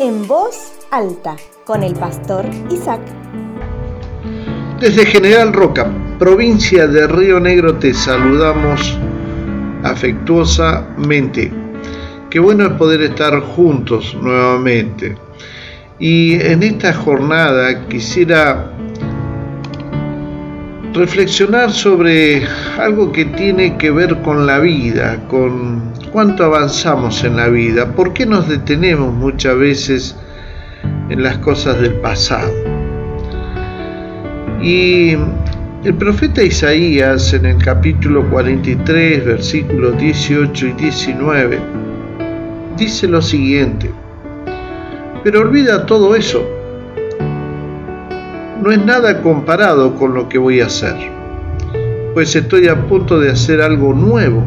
en voz alta con el pastor Isaac. Desde General Roca, provincia de Río Negro, te saludamos afectuosamente. Qué bueno es poder estar juntos nuevamente. Y en esta jornada quisiera reflexionar sobre algo que tiene que ver con la vida, con cuánto avanzamos en la vida, por qué nos detenemos muchas veces en las cosas del pasado. Y el profeta Isaías en el capítulo 43, versículos 18 y 19, dice lo siguiente, pero olvida todo eso no es nada comparado con lo que voy a hacer, pues estoy a punto de hacer algo nuevo.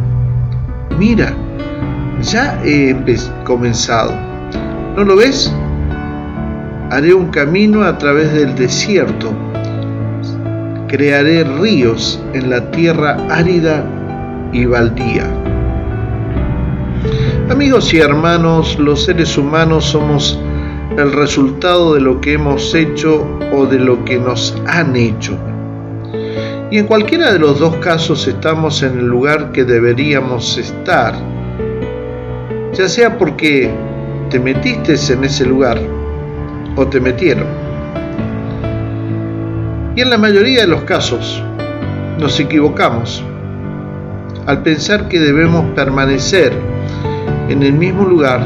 Mira, ya he comenzado. ¿No lo ves? Haré un camino a través del desierto. Crearé ríos en la tierra árida y baldía. Amigos y hermanos, los seres humanos somos el resultado de lo que hemos hecho o de lo que nos han hecho. Y en cualquiera de los dos casos estamos en el lugar que deberíamos estar, ya sea porque te metiste en ese lugar o te metieron. Y en la mayoría de los casos nos equivocamos al pensar que debemos permanecer en el mismo lugar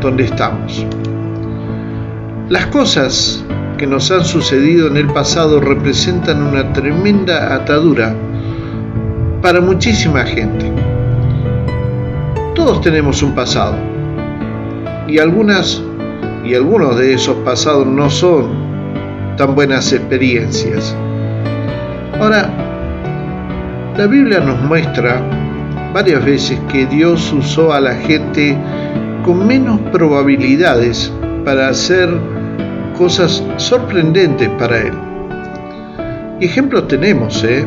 donde estamos. Las cosas que nos han sucedido en el pasado representan una tremenda atadura para muchísima gente. Todos tenemos un pasado y algunas y algunos de esos pasados no son tan buenas experiencias. Ahora, la Biblia nos muestra varias veces que Dios usó a la gente con menos probabilidades para hacer cosas sorprendentes para él. Y ejemplos tenemos, ¿eh?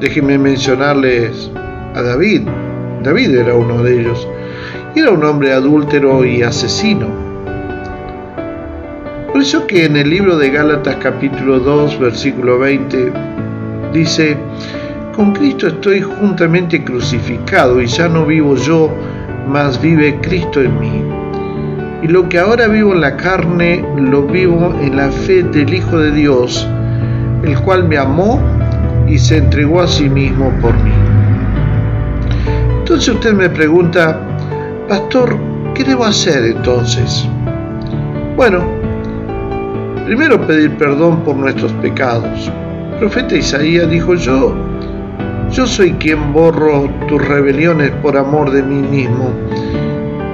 Déjenme mencionarles a David. David era uno de ellos. Era un hombre adúltero y asesino. Por eso que en el libro de Gálatas capítulo 2 versículo 20 dice, con Cristo estoy juntamente crucificado y ya no vivo yo, mas vive Cristo en mí. Y lo que ahora vivo en la carne, lo vivo en la fe del Hijo de Dios, el cual me amó y se entregó a sí mismo por mí. Entonces usted me pregunta, Pastor, ¿qué debo hacer entonces? Bueno, primero pedir perdón por nuestros pecados. Profeta Isaías dijo, yo, yo soy quien borro tus rebeliones por amor de mí mismo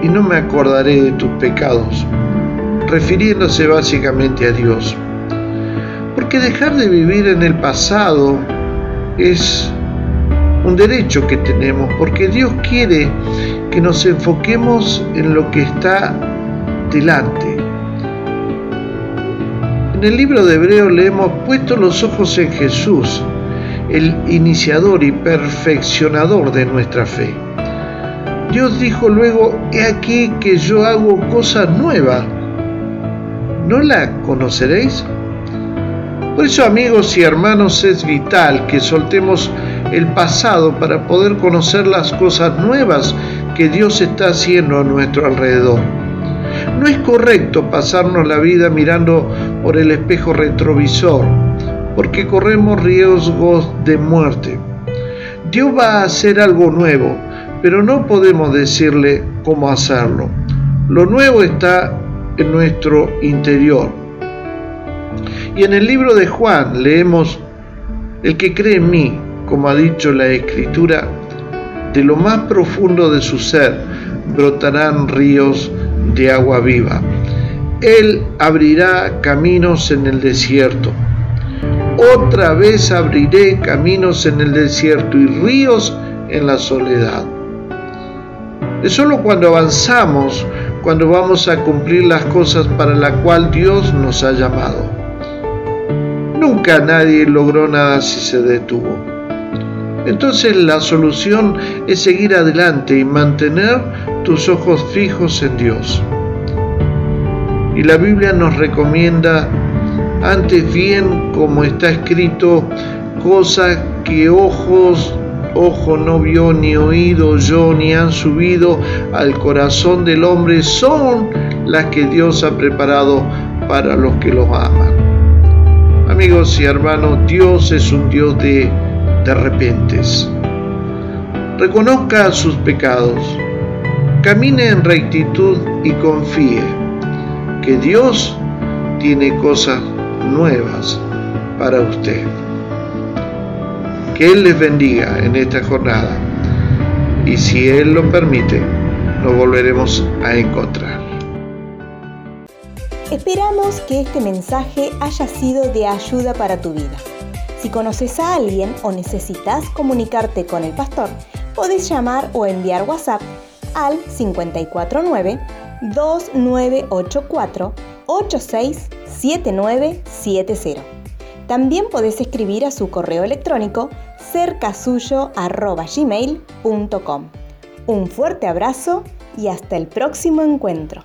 y no me acordaré de tus pecados, refiriéndose básicamente a Dios. Porque dejar de vivir en el pasado es un derecho que tenemos, porque Dios quiere que nos enfoquemos en lo que está delante. En el libro de Hebreo le hemos puesto los ojos en Jesús, el iniciador y perfeccionador de nuestra fe. Dios dijo luego, he aquí que yo hago cosas nuevas. ¿No la conoceréis? Por eso amigos y hermanos es vital que soltemos el pasado para poder conocer las cosas nuevas que Dios está haciendo a nuestro alrededor. No es correcto pasarnos la vida mirando por el espejo retrovisor, porque corremos riesgos de muerte. Dios va a hacer algo nuevo, pero no podemos decirle cómo hacerlo. Lo nuevo está en nuestro interior. Y en el libro de Juan leemos, el que cree en mí, como ha dicho la escritura, de lo más profundo de su ser brotarán ríos de agua viva. Él abrirá caminos en el desierto. Otra vez abriré caminos en el desierto y ríos en la soledad. Es solo cuando avanzamos, cuando vamos a cumplir las cosas para las cuales Dios nos ha llamado. Nunca nadie logró nada si se detuvo. Entonces la solución es seguir adelante y mantener tus ojos fijos en Dios. Y la Biblia nos recomienda, antes bien, como está escrito, cosas que ojos, ojo no vio, ni oído yo, ni han subido al corazón del hombre, son las que Dios ha preparado para los que los aman. Amigos y hermanos, Dios es un Dios de, de repentes. Reconozca sus pecados, camine en rectitud y confíe que Dios tiene cosas nuevas para usted. Que Él les bendiga en esta jornada y si Él lo permite, nos volveremos a encontrar. Esperamos que este mensaje haya sido de ayuda para tu vida. Si conoces a alguien o necesitas comunicarte con el pastor, podés llamar o enviar WhatsApp al 549 2984 867970. También podés escribir a su correo electrónico cercasuyo.gmail.com. Un fuerte abrazo y hasta el próximo encuentro.